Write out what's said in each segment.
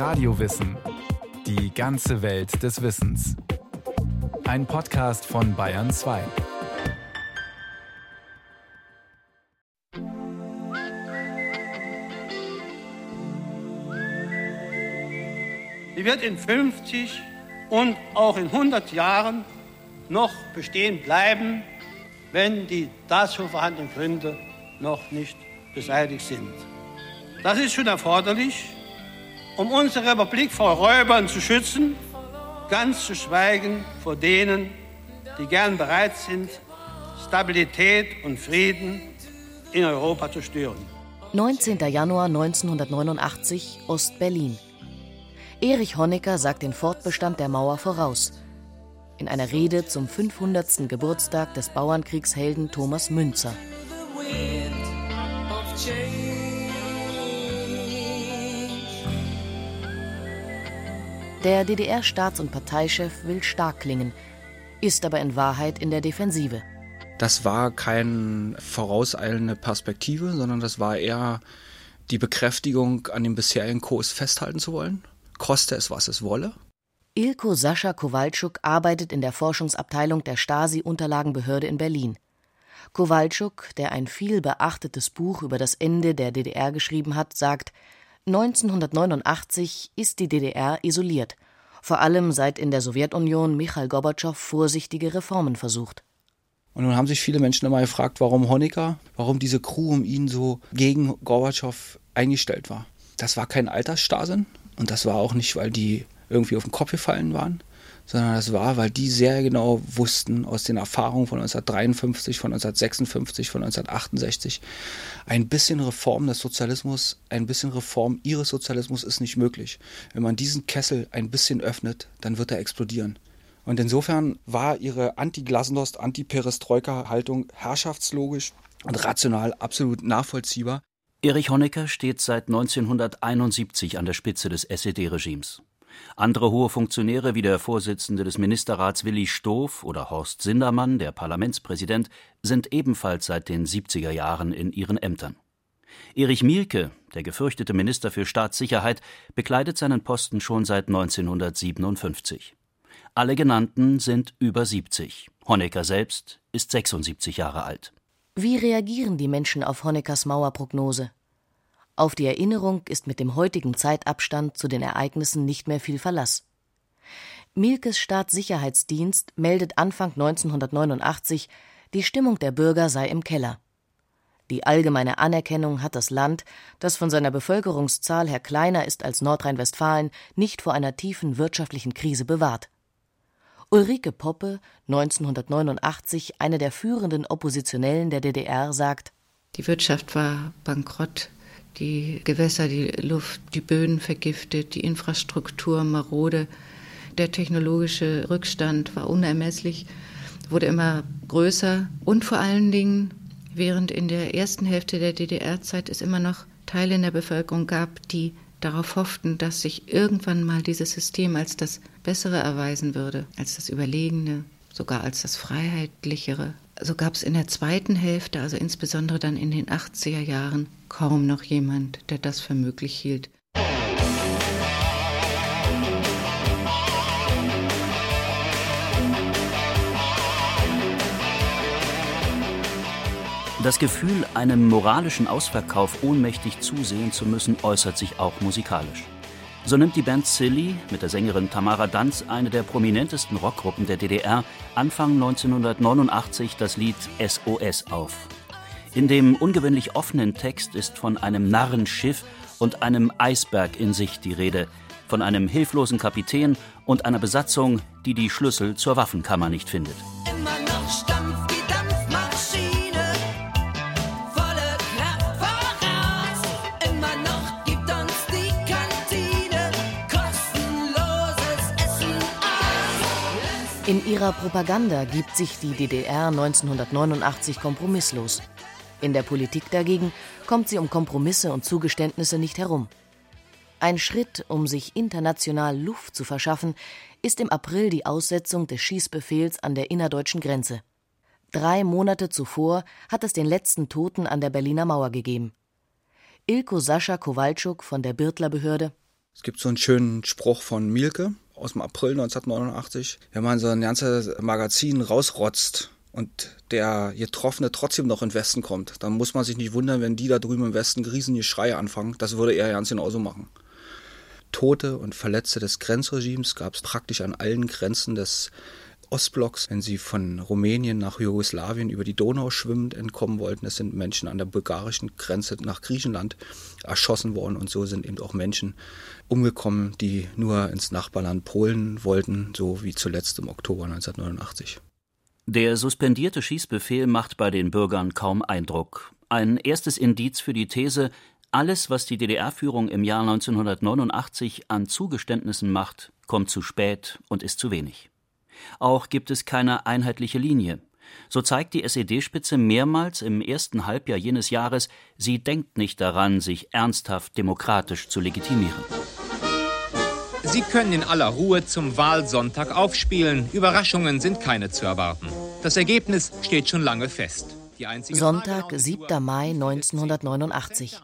Radiowissen. Die ganze Welt des Wissens. Ein Podcast von Bayern 2. Sie wird in 50 und auch in 100 Jahren noch bestehen bleiben, wenn die dazu vorhandenen Gründe noch nicht beseitigt sind. Das ist schon erforderlich, um unsere Republik vor Räubern zu schützen, ganz zu schweigen vor denen, die gern bereit sind, Stabilität und Frieden in Europa zu stören. 19. Januar 1989, Ost-Berlin. Erich Honecker sagt den Fortbestand der Mauer voraus. In einer Rede zum 500. Geburtstag des Bauernkriegshelden Thomas Münzer. Der DDR-Staats- und Parteichef will stark klingen, ist aber in Wahrheit in der Defensive. Das war keine vorauseilende Perspektive, sondern das war eher die Bekräftigung, an dem bisherigen Kurs festhalten zu wollen, koste es, was es wolle. Ilko Sascha Kowalczuk arbeitet in der Forschungsabteilung der Stasi-Unterlagenbehörde in Berlin. Kowalczuk, der ein viel beachtetes Buch über das Ende der DDR geschrieben hat, sagt, 1989 ist die DDR isoliert, vor allem seit in der Sowjetunion Michail Gorbatschow vorsichtige Reformen versucht. Und nun haben sich viele Menschen immer gefragt, warum Honecker, warum diese Crew um ihn so gegen Gorbatschow eingestellt war. Das war kein Altersstarrsinn und das war auch nicht, weil die irgendwie auf den Kopf gefallen waren, sondern das war, weil die sehr genau wussten aus den Erfahrungen von 1953, von 1956, von 1968, ein bisschen Reform des Sozialismus, ein bisschen Reform ihres Sozialismus ist nicht möglich. Wenn man diesen Kessel ein bisschen öffnet, dann wird er explodieren. Und insofern war ihre Anti-Glasnost, Anti-Perestroika-Haltung herrschaftslogisch und rational absolut nachvollziehbar. Erich Honecker steht seit 1971 an der Spitze des SED-Regimes. Andere hohe Funktionäre wie der Vorsitzende des Ministerrats Willi Stoff oder Horst Sindermann, der Parlamentspräsident, sind ebenfalls seit den 70er Jahren in ihren Ämtern. Erich Mielke, der gefürchtete Minister für Staatssicherheit, bekleidet seinen Posten schon seit 1957. Alle genannten sind über 70. Honecker selbst ist 76 Jahre alt. Wie reagieren die Menschen auf Honeckers Mauerprognose? Auf die Erinnerung ist mit dem heutigen Zeitabstand zu den Ereignissen nicht mehr viel Verlass. Mielkes Staatssicherheitsdienst meldet Anfang 1989, die Stimmung der Bürger sei im Keller. Die allgemeine Anerkennung hat das Land, das von seiner Bevölkerungszahl her kleiner ist als Nordrhein-Westfalen, nicht vor einer tiefen wirtschaftlichen Krise bewahrt. Ulrike Poppe, 1989 eine der führenden Oppositionellen der DDR, sagt: Die Wirtschaft war bankrott, die Gewässer, die Luft, die Böden vergiftet, die Infrastruktur marode, der technologische Rückstand war unermesslich, wurde immer größer und vor allen Dingen, während in der ersten Hälfte der DDR-Zeit es immer noch Teile in der Bevölkerung gab, die darauf hofften, dass sich irgendwann mal dieses System als das Bessere erweisen würde, als das Überlegene, sogar als das Freiheitlichere. So gab es in der zweiten Hälfte, also insbesondere dann in den 80er Jahren, kaum noch jemand, der das für möglich hielt. Das Gefühl, einem moralischen Ausverkauf ohnmächtig zusehen zu müssen, äußert sich auch musikalisch. So nimmt die Band Silly mit der Sängerin Tamara Danz, eine der prominentesten Rockgruppen der DDR, Anfang 1989 das Lied SOS auf. In dem ungewöhnlich offenen Text ist von einem Narrenschiff und einem Eisberg in Sicht die Rede, von einem hilflosen Kapitän und einer Besatzung, die die Schlüssel zur Waffenkammer nicht findet. In ihrer Propaganda gibt sich die DDR 1989 kompromisslos. In der Politik dagegen kommt sie um Kompromisse und Zugeständnisse nicht herum. Ein Schritt, um sich international Luft zu verschaffen, ist im April die Aussetzung des Schießbefehls an der innerdeutschen Grenze. Drei Monate zuvor hat es den letzten Toten an der Berliner Mauer gegeben. Ilko Sascha Kowalczuk von der Birtler Behörde Es gibt so einen schönen Spruch von Mielke aus dem April 1989. Wenn man so ein ganzes Magazin rausrotzt und der Getroffene trotzdem noch in den Westen kommt, dann muss man sich nicht wundern, wenn die da drüben im Westen riesige Schreie anfangen. Das würde er ganz genauso machen. Tote und Verletzte des Grenzregimes gab es praktisch an allen Grenzen des Ostblocks, wenn sie von Rumänien nach Jugoslawien über die Donau schwimmend entkommen wollten. Es sind Menschen an der bulgarischen Grenze nach Griechenland erschossen worden und so sind eben auch Menschen umgekommen, die nur ins Nachbarland Polen wollten, so wie zuletzt im Oktober 1989. Der suspendierte Schießbefehl macht bei den Bürgern kaum Eindruck. Ein erstes Indiz für die These, alles, was die DDR-Führung im Jahr 1989 an Zugeständnissen macht, kommt zu spät und ist zu wenig. Auch gibt es keine einheitliche Linie. So zeigt die SED-Spitze mehrmals im ersten Halbjahr jenes Jahres, sie denkt nicht daran, sich ernsthaft demokratisch zu legitimieren. Sie können in aller Ruhe zum Wahlsonntag aufspielen. Überraschungen sind keine zu erwarten. Das Ergebnis steht schon lange fest. Sonntag, 7. Mai 1989.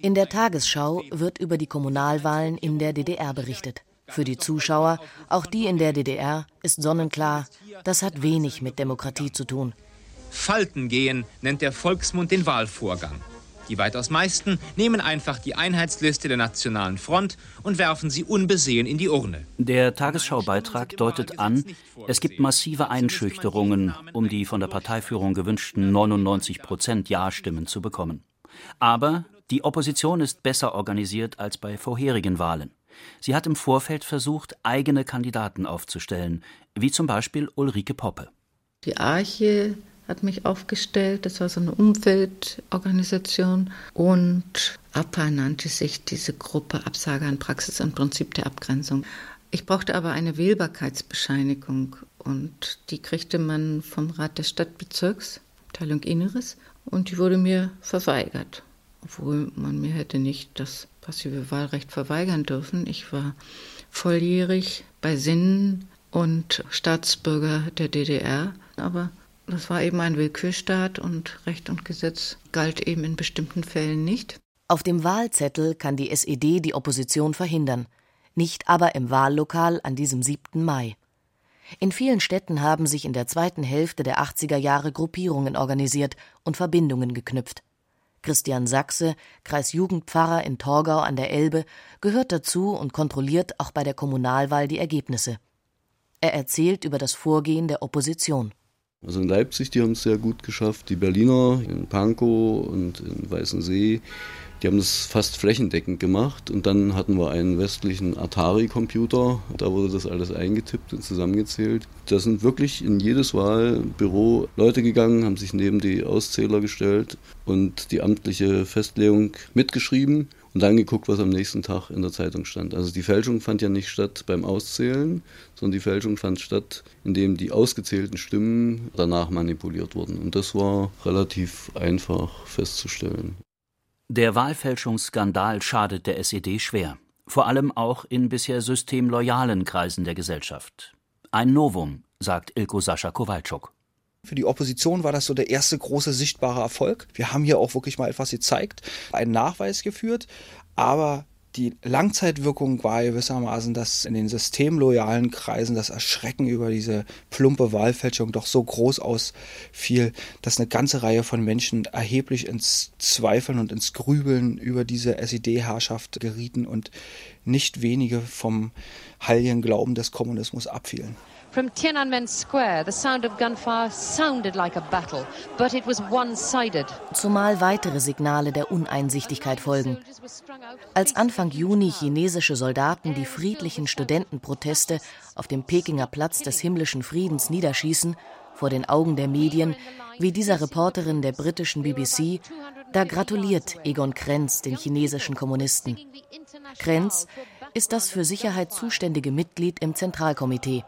In der Tagesschau wird über die Kommunalwahlen in der DDR berichtet. Für die Zuschauer, auch die in der DDR, ist sonnenklar, das hat wenig mit Demokratie zu tun. Falten gehen nennt der Volksmund den Wahlvorgang. Die weitaus meisten nehmen einfach die Einheitsliste der Nationalen Front und werfen sie unbesehen in die Urne. Der Tagesschaubeitrag deutet an, es gibt massive Einschüchterungen, um die von der Parteiführung gewünschten 99 Prozent Ja-Stimmen zu bekommen. Aber die Opposition ist besser organisiert als bei vorherigen Wahlen. Sie hat im Vorfeld versucht, eigene Kandidaten aufzustellen, wie zum Beispiel Ulrike Poppe. Die Arche hat mich aufgestellt, das war so eine Umweltorganisation und APA nannte sich diese Gruppe Absage an Praxis und Prinzip der Abgrenzung. Ich brauchte aber eine Wählbarkeitsbescheinigung und die kriegte man vom Rat des Stadtbezirks, Abteilung Inneres, und die wurde mir verweigert, obwohl man mir hätte nicht das passive Wahlrecht verweigern dürfen. Ich war volljährig bei Sinnen und Staatsbürger der DDR, aber das war eben ein Willkürstaat und Recht und Gesetz galt eben in bestimmten Fällen nicht. Auf dem Wahlzettel kann die SED die Opposition verhindern, nicht aber im Wahllokal an diesem 7. Mai. In vielen Städten haben sich in der zweiten Hälfte der 80er Jahre Gruppierungen organisiert und Verbindungen geknüpft. Christian Sachse, Kreisjugendpfarrer in Torgau an der Elbe, gehört dazu und kontrolliert auch bei der Kommunalwahl die Ergebnisse. Er erzählt über das Vorgehen der Opposition. Also in Leipzig, die haben es sehr gut geschafft. Die Berliner in Pankow und in Weißensee, die haben das fast flächendeckend gemacht. Und dann hatten wir einen westlichen Atari-Computer. Da wurde das alles eingetippt und zusammengezählt. Da sind wirklich in jedes Wahlbüro Leute gegangen, haben sich neben die Auszähler gestellt und die amtliche Festlegung mitgeschrieben und dann geguckt, was am nächsten Tag in der Zeitung stand. Also die Fälschung fand ja nicht statt beim Auszählen, sondern die Fälschung fand statt, indem die ausgezählten Stimmen danach manipuliert wurden. Und das war relativ einfach festzustellen. Der Wahlfälschungsskandal schadet der SED schwer, vor allem auch in bisher systemloyalen Kreisen der Gesellschaft. Ein Novum, sagt Ilko Sascha Kowalczuk. Für die Opposition war das so der erste große sichtbare Erfolg. Wir haben hier auch wirklich mal etwas gezeigt, einen Nachweis geführt, aber die Langzeitwirkung war gewissermaßen, dass in den systemloyalen Kreisen das Erschrecken über diese plumpe Wahlfälschung doch so groß ausfiel, dass eine ganze Reihe von Menschen erheblich ins Zweifeln und ins Grübeln über diese SED-Herrschaft gerieten und nicht wenige vom heiligen Glauben des Kommunismus abfielen. From Tiananmen Square, the sound of gunfire sounded like a battle, but it was one-sided. Zumal weitere Signale der Uneinsichtigkeit folgen. Als Anfang Juni chinesische Soldaten die friedlichen Studentenproteste auf dem Pekinger Platz des himmlischen Friedens niederschießen, vor den Augen der Medien, wie dieser Reporterin der britischen BBC, da gratuliert Egon Krenz den chinesischen Kommunisten. Krenz ist das für Sicherheit zuständige Mitglied im Zentralkomitee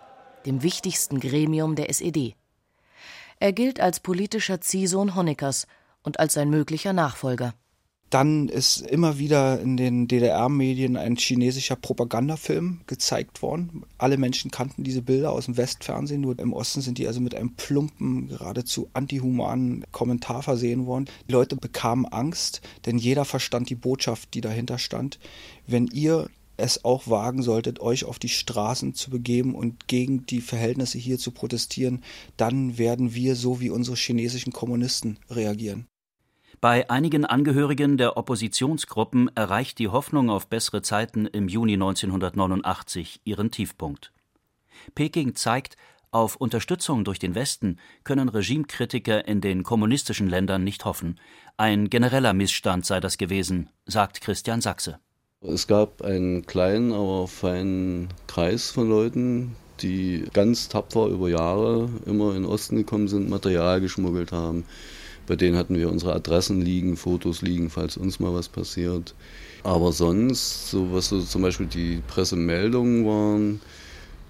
dem wichtigsten Gremium der SED. Er gilt als politischer Ziehsohn Honeckers und als sein möglicher Nachfolger. Dann ist immer wieder in den DDR-Medien ein chinesischer Propagandafilm gezeigt worden. Alle Menschen kannten diese Bilder aus dem Westfernsehen, nur im Osten sind die also mit einem plumpen, geradezu antihumanen Kommentar versehen worden. Die Leute bekamen Angst, denn jeder verstand die Botschaft, die dahinter stand. Wenn ihr es auch wagen solltet, euch auf die Straßen zu begeben und gegen die Verhältnisse hier zu protestieren, dann werden wir so wie unsere chinesischen Kommunisten reagieren. Bei einigen Angehörigen der Oppositionsgruppen erreicht die Hoffnung auf bessere Zeiten im Juni 1989 ihren Tiefpunkt. Peking zeigt, auf Unterstützung durch den Westen können Regimekritiker in den kommunistischen Ländern nicht hoffen. Ein genereller Missstand sei das gewesen, sagt Christian Sachse. Es gab einen kleinen, aber feinen Kreis von Leuten, die ganz tapfer über Jahre immer in den Osten gekommen sind, Material geschmuggelt haben. Bei denen hatten wir unsere Adressen liegen, Fotos liegen, falls uns mal was passiert. Aber sonst, so was so zum Beispiel die Pressemeldungen waren,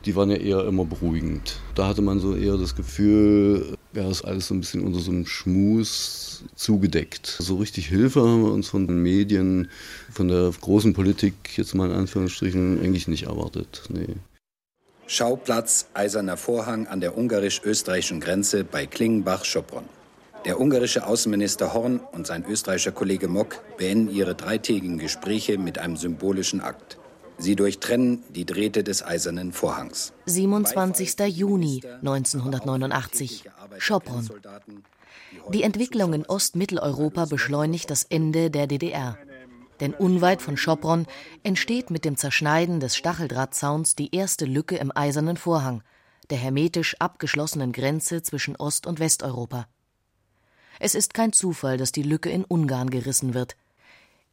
die waren ja eher immer beruhigend. Da hatte man so eher das Gefühl, ja, ist alles so ein bisschen unter so einem Schmus zugedeckt. So richtig Hilfe haben wir uns von den Medien, von der großen Politik, jetzt mal in Anführungsstrichen, eigentlich nicht erwartet. Nee. Schauplatz Eiserner Vorhang an der ungarisch-österreichischen Grenze bei Klingenbach-Schopron. Der ungarische Außenminister Horn und sein österreichischer Kollege Mock beenden ihre dreitägigen Gespräche mit einem symbolischen Akt. Sie durchtrennen die Drähte des Eisernen Vorhangs. 27. Juni 1989, Schopron. Die Entwicklung in Ostmitteleuropa beschleunigt das Ende der DDR. Denn unweit von Schopron entsteht mit dem Zerschneiden des Stacheldrahtzauns die erste Lücke im Eisernen Vorhang, der hermetisch abgeschlossenen Grenze zwischen Ost- und Westeuropa. Es ist kein Zufall, dass die Lücke in Ungarn gerissen wird.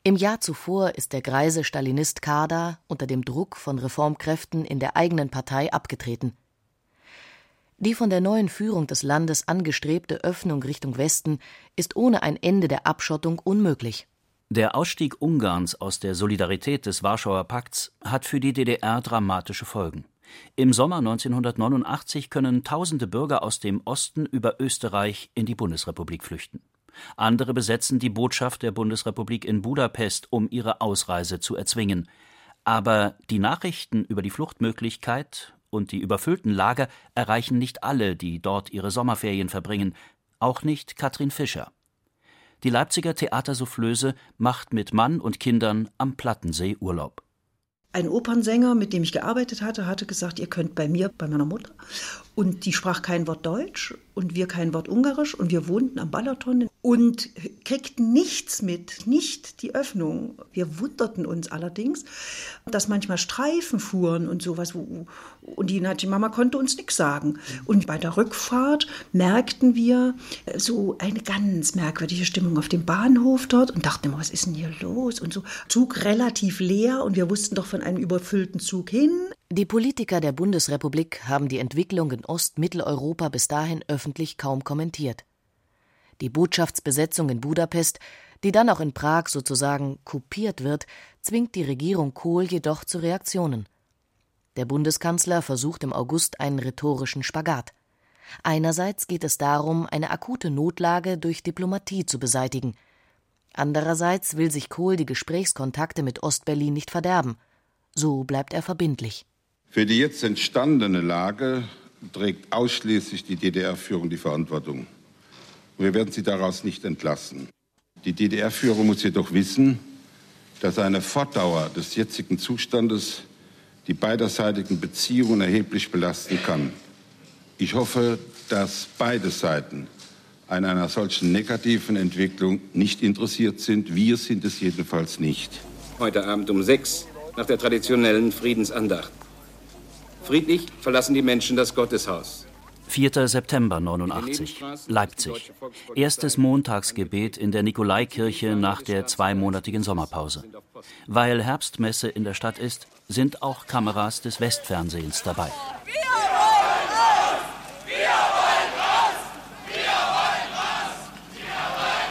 Im Jahr zuvor ist der greise Stalinist Kader unter dem Druck von Reformkräften in der eigenen Partei abgetreten. Die von der neuen Führung des Landes angestrebte Öffnung Richtung Westen ist ohne ein Ende der Abschottung unmöglich. Der Ausstieg Ungarns aus der Solidarität des Warschauer Pakts hat für die DDR dramatische Folgen. Im Sommer 1989 können tausende Bürger aus dem Osten über Österreich in die Bundesrepublik flüchten. Andere besetzen die Botschaft der Bundesrepublik in Budapest, um ihre Ausreise zu erzwingen. Aber die Nachrichten über die Fluchtmöglichkeit und die überfüllten Lager erreichen nicht alle, die dort ihre Sommerferien verbringen, auch nicht Katrin Fischer. Die Leipziger Theatersoufflöse macht mit Mann und Kindern am Plattensee Urlaub. Ein Opernsänger, mit dem ich gearbeitet hatte, hatte gesagt, ihr könnt bei mir, bei meiner Mutter. Und die sprach kein Wort Deutsch und wir kein Wort Ungarisch und wir wohnten am Balaton und kriegten nichts mit, nicht die Öffnung. Wir wunderten uns allerdings, dass manchmal Streifen fuhren und sowas. Und die Naji-Mama konnte uns nichts sagen. Und bei der Rückfahrt merkten wir so eine ganz merkwürdige Stimmung auf dem Bahnhof dort und dachten immer, was ist denn hier los? Und so Zug relativ leer und wir wussten doch von einem überfüllten Zug hin. Die Politiker der Bundesrepublik haben die Entwicklung in Ostmitteleuropa bis dahin öffentlich kaum kommentiert. Die Botschaftsbesetzung in Budapest, die dann auch in Prag sozusagen kopiert wird, zwingt die Regierung Kohl jedoch zu Reaktionen. Der Bundeskanzler versucht im August einen rhetorischen Spagat. Einerseits geht es darum, eine akute Notlage durch Diplomatie zu beseitigen. Andererseits will sich Kohl die Gesprächskontakte mit Ostberlin nicht verderben. So bleibt er verbindlich. Für die jetzt entstandene Lage trägt ausschließlich die DDR-Führung die Verantwortung. Wir werden sie daraus nicht entlassen. Die DDR-Führung muss jedoch wissen, dass eine Fortdauer des jetzigen Zustandes die beiderseitigen Beziehungen erheblich belasten kann. Ich hoffe, dass beide Seiten an einer solchen negativen Entwicklung nicht interessiert sind. Wir sind es jedenfalls nicht. Heute Abend um sechs nach der traditionellen Friedensandacht. Friedlich verlassen die Menschen das Gotteshaus. 4. September 89, Leipzig. Erstes Montagsgebet in der Nikolaikirche nach der zweimonatigen Sommerpause. Weil Herbstmesse in der Stadt ist, sind auch Kameras des Westfernsehens dabei.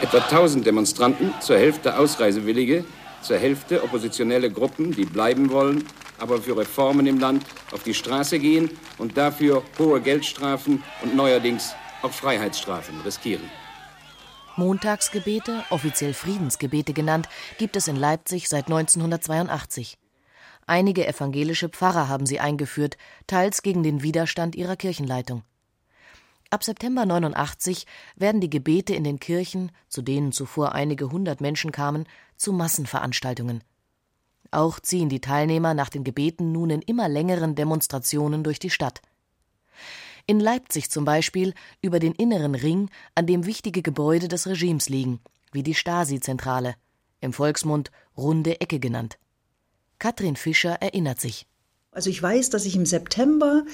Etwa 1000 Demonstranten, zur Hälfte Ausreisewillige, zur Hälfte oppositionelle Gruppen, die bleiben wollen, aber für Reformen im Land auf die Straße gehen und dafür hohe Geldstrafen und neuerdings auch Freiheitsstrafen riskieren. Montagsgebete, offiziell Friedensgebete genannt, gibt es in Leipzig seit 1982. Einige evangelische Pfarrer haben sie eingeführt, teils gegen den Widerstand ihrer Kirchenleitung. Ab September 89 werden die Gebete in den Kirchen, zu denen zuvor einige hundert Menschen kamen, zu Massenveranstaltungen. Auch ziehen die Teilnehmer nach den Gebeten nun in immer längeren Demonstrationen durch die Stadt. In Leipzig zum Beispiel über den inneren Ring, an dem wichtige Gebäude des Regimes liegen, wie die Stasi-Zentrale, im Volksmund Runde Ecke genannt. Katrin Fischer erinnert sich. Also ich weiß, dass ich im September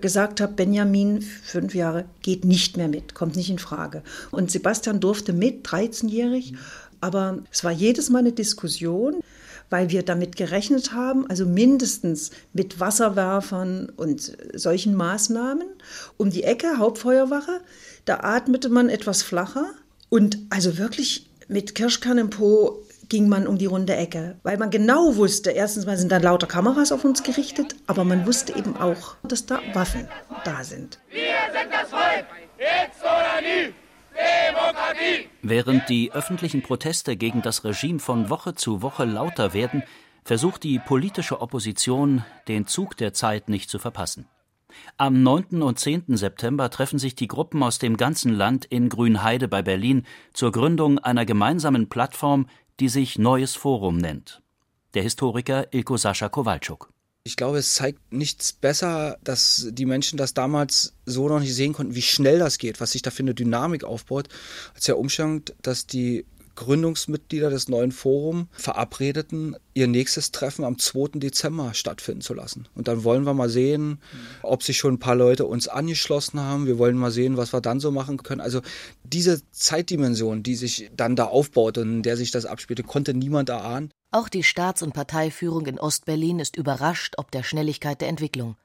gesagt habe, Benjamin, fünf Jahre, geht nicht mehr mit, kommt nicht in Frage. Und Sebastian durfte mit, 13-jährig, aber es war jedes Mal eine Diskussion, weil wir damit gerechnet haben, also mindestens mit Wasserwerfern und solchen Maßnahmen. Um die Ecke, Hauptfeuerwache, da atmete man etwas flacher und also wirklich mit Kirschkern im Po ging man um die runde Ecke, weil man genau wusste, erstens mal sind da lauter Kameras auf uns gerichtet, aber man wusste eben auch, dass da Waffen da sind. Wir sind das Volk, jetzt oder nie. Demokratie! Während die öffentlichen Proteste gegen das Regime von Woche zu Woche lauter werden, versucht die politische Opposition, den Zug der Zeit nicht zu verpassen. Am 9. und 10. September treffen sich die Gruppen aus dem ganzen Land in Grünheide bei Berlin zur Gründung einer gemeinsamen Plattform, die sich Neues Forum nennt. Der Historiker Ilko Sascha Kowalczuk. Ich glaube, es zeigt nichts besser, dass die Menschen das damals so noch nicht sehen konnten, wie schnell das geht, was sich da für eine Dynamik aufbaut, als der Umstand, dass die Gründungsmitglieder des neuen Forums verabredeten, ihr nächstes Treffen am 2. Dezember stattfinden zu lassen. Und dann wollen wir mal sehen, ob sich schon ein paar Leute uns angeschlossen haben. Wir wollen mal sehen, was wir dann so machen können. Also diese Zeitdimension, die sich dann da aufbaut und in der sich das abspielte, konnte niemand erahnen. Auch die Staats- und Parteiführung in Ostberlin ist überrascht ob der Schnelligkeit der Entwicklung.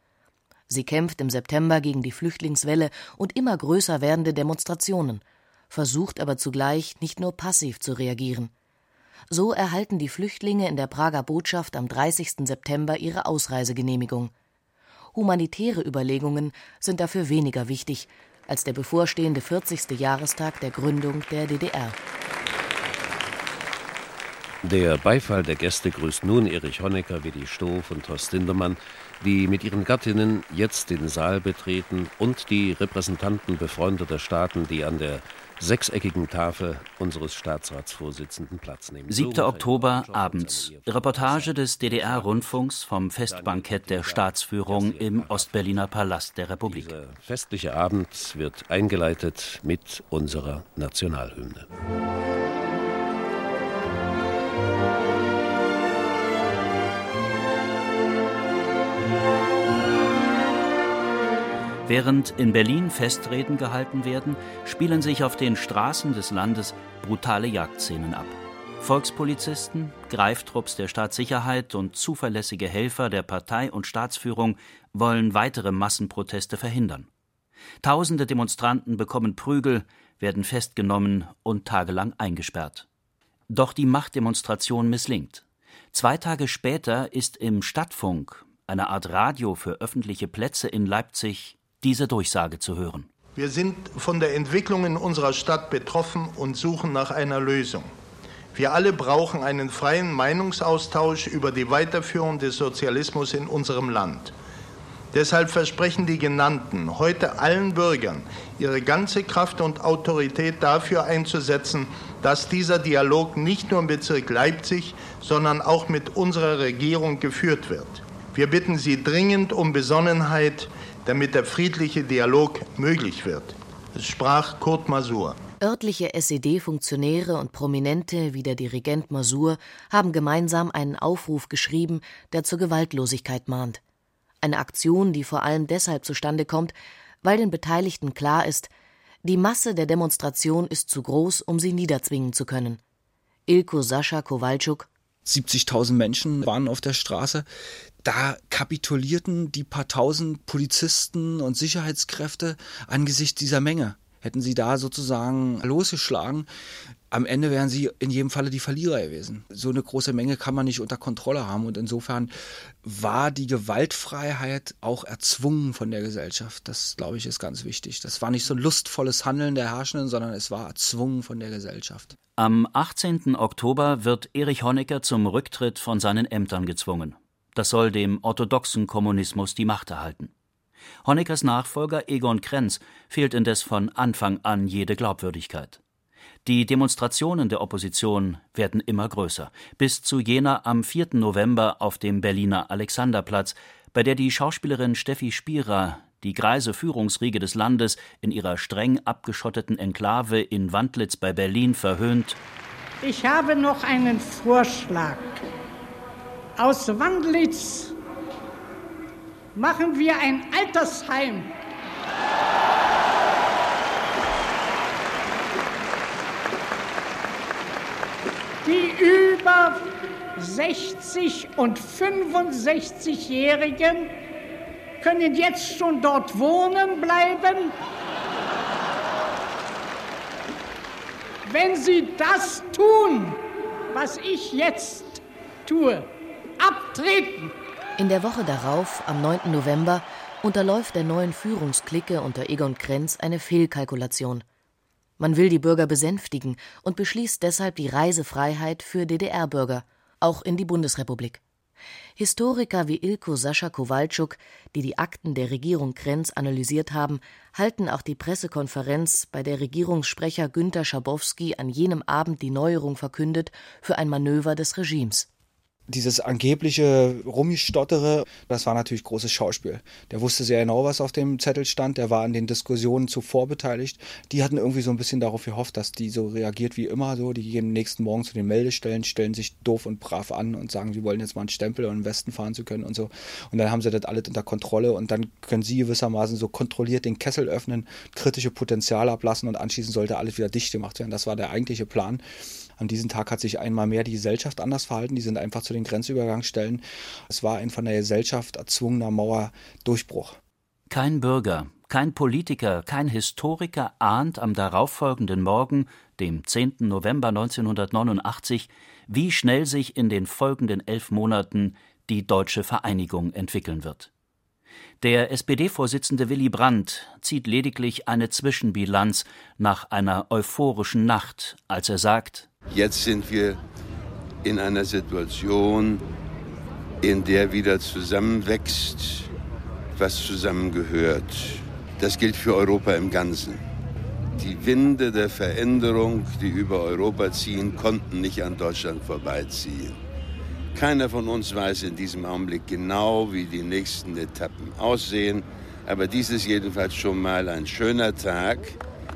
Sie kämpft im September gegen die Flüchtlingswelle und immer größer werdende Demonstrationen – versucht aber zugleich nicht nur passiv zu reagieren. So erhalten die Flüchtlinge in der Prager Botschaft am 30. September ihre Ausreisegenehmigung. Humanitäre Überlegungen sind dafür weniger wichtig als der bevorstehende 40. Jahrestag der Gründung der DDR. Der Beifall der Gäste grüßt nun Erich Honecker, Willi Stoff und Horst Lindermann, die mit ihren Gattinnen jetzt den Saal betreten und die Repräsentanten befreundeter Staaten, die an der sechseckigen Tafel unseres Staatsratsvorsitzenden Platz nehmen. 7. Oktober abends. Reportage des DDR-Rundfunks vom Festbankett der Staatsführung im Ostberliner Palast der Republik. Dieser festliche Abend wird eingeleitet mit unserer Nationalhymne. Während in Berlin Festreden gehalten werden, spielen sich auf den Straßen des Landes brutale Jagdszenen ab. Volkspolizisten, Greiftrupps der Staatssicherheit und zuverlässige Helfer der Partei und Staatsführung wollen weitere Massenproteste verhindern. Tausende Demonstranten bekommen Prügel, werden festgenommen und tagelang eingesperrt. Doch die Machtdemonstration misslingt. Zwei Tage später ist im Stadtfunk, einer Art Radio für öffentliche Plätze in Leipzig, diese Durchsage zu hören. Wir sind von der Entwicklung in unserer Stadt betroffen und suchen nach einer Lösung. Wir alle brauchen einen freien Meinungsaustausch über die Weiterführung des Sozialismus in unserem Land. Deshalb versprechen die Genannten heute allen Bürgern, ihre ganze Kraft und Autorität dafür einzusetzen, dass dieser Dialog nicht nur im Bezirk Leipzig, sondern auch mit unserer Regierung geführt wird. Wir bitten Sie dringend um Besonnenheit, damit der friedliche Dialog möglich wird. Es sprach Kurt Masur. Örtliche SED-Funktionäre und Prominente wie der Dirigent Masur haben gemeinsam einen Aufruf geschrieben, der zur Gewaltlosigkeit mahnt. Eine Aktion, die vor allem deshalb zustande kommt, weil den Beteiligten klar ist, die Masse der Demonstration ist zu groß, um sie niederzwingen zu können. Ilko Sascha Kowalczuk 70.000 Menschen waren auf der Straße. Da kapitulierten die paar tausend Polizisten und Sicherheitskräfte angesichts dieser Menge. Hätten sie da sozusagen losgeschlagen, am Ende wären sie in jedem Falle die Verlierer gewesen. So eine große Menge kann man nicht unter Kontrolle haben und insofern war die Gewaltfreiheit auch erzwungen von der Gesellschaft. Das, glaube ich, ist ganz wichtig. Das war nicht so ein lustvolles Handeln der Herrschenden, sondern es war erzwungen von der Gesellschaft. Am 18. Oktober wird Erich Honecker zum Rücktritt von seinen Ämtern gezwungen. Das soll dem orthodoxen Kommunismus die Macht erhalten. Honeckers Nachfolger Egon Krenz fehlt indes von Anfang an jede Glaubwürdigkeit. Die Demonstrationen der Opposition werden immer größer, bis zu jener am 4. November auf dem Berliner Alexanderplatz, bei der die Schauspielerin Steffi Spierer die greise Führungsriege des Landes in ihrer streng abgeschotteten Enklave in Wandlitz bei Berlin verhöhnt. Ich habe noch einen Vorschlag. Aus Wandlitz machen wir ein Altersheim. Die über 60 und 65-Jährigen können jetzt schon dort wohnen bleiben. Wenn sie das tun, was ich jetzt tue, abtreten. In der Woche darauf, am 9. November, unterläuft der neuen Führungsklicke unter Egon Krenz eine Fehlkalkulation. Man will die Bürger besänftigen und beschließt deshalb die Reisefreiheit für DDR-Bürger, auch in die Bundesrepublik. Historiker wie Ilko Sascha Kowalczuk, die die Akten der Regierung Krenz analysiert haben, halten auch die Pressekonferenz, bei der Regierungssprecher Günter Schabowski an jenem Abend die Neuerung verkündet, für ein Manöver des Regimes dieses angebliche Rummistottere, das war natürlich großes Schauspiel. Der wusste sehr genau, was auf dem Zettel stand. Der war an den Diskussionen zuvor beteiligt. Die hatten irgendwie so ein bisschen darauf gehofft, dass die so reagiert wie immer. So, die gehen nächsten Morgen zu den Meldestellen, stellen sich doof und brav an und sagen, sie wollen jetzt mal einen Stempel, um im Westen fahren zu können und so. Und dann haben sie das alles unter Kontrolle und dann können sie gewissermaßen so kontrolliert den Kessel öffnen, kritische Potenzial ablassen und anschließend sollte alles wieder dicht gemacht werden. Das war der eigentliche Plan. An diesem Tag hat sich einmal mehr die Gesellschaft anders verhalten. Die sind einfach zu den Grenzübergangsstellen. Es war ein von der Gesellschaft erzwungener Mauerdurchbruch. Kein Bürger, kein Politiker, kein Historiker ahnt am darauffolgenden Morgen, dem 10. November 1989, wie schnell sich in den folgenden elf Monaten die deutsche Vereinigung entwickeln wird. Der SPD-Vorsitzende Willy Brandt zieht lediglich eine Zwischenbilanz nach einer euphorischen Nacht, als er sagt: Jetzt sind wir in einer Situation, in der wieder zusammenwächst, was zusammengehört. Das gilt für Europa im Ganzen. Die Winde der Veränderung, die über Europa ziehen, konnten nicht an Deutschland vorbeiziehen. Keiner von uns weiß in diesem Augenblick genau, wie die nächsten Etappen aussehen, aber dies ist jedenfalls schon mal ein schöner Tag,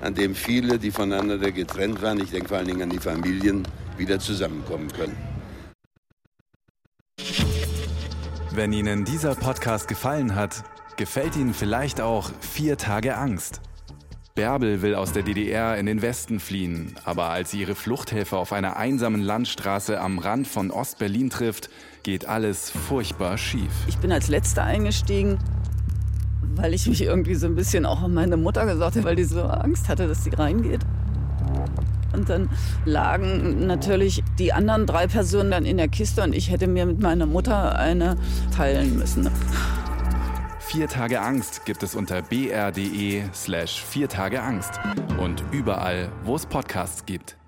an dem viele, die voneinander getrennt waren, ich denke vor allen Dingen an die Familien, wieder zusammenkommen können. Wenn Ihnen dieser Podcast gefallen hat, gefällt Ihnen vielleicht auch Vier Tage Angst. Bärbel will aus der DDR in den Westen fliehen, aber als sie ihre Fluchthilfe auf einer einsamen Landstraße am Rand von Ostberlin trifft, geht alles furchtbar schief. Ich bin als Letzter eingestiegen weil ich mich irgendwie so ein bisschen auch an meine Mutter gesagt habe, weil die so Angst hatte, dass sie reingeht. Und dann lagen natürlich die anderen drei Personen dann in der Kiste und ich hätte mir mit meiner Mutter eine teilen müssen. Vier Tage Angst gibt es unter br.de slash vier Tage Angst und überall, wo es Podcasts gibt.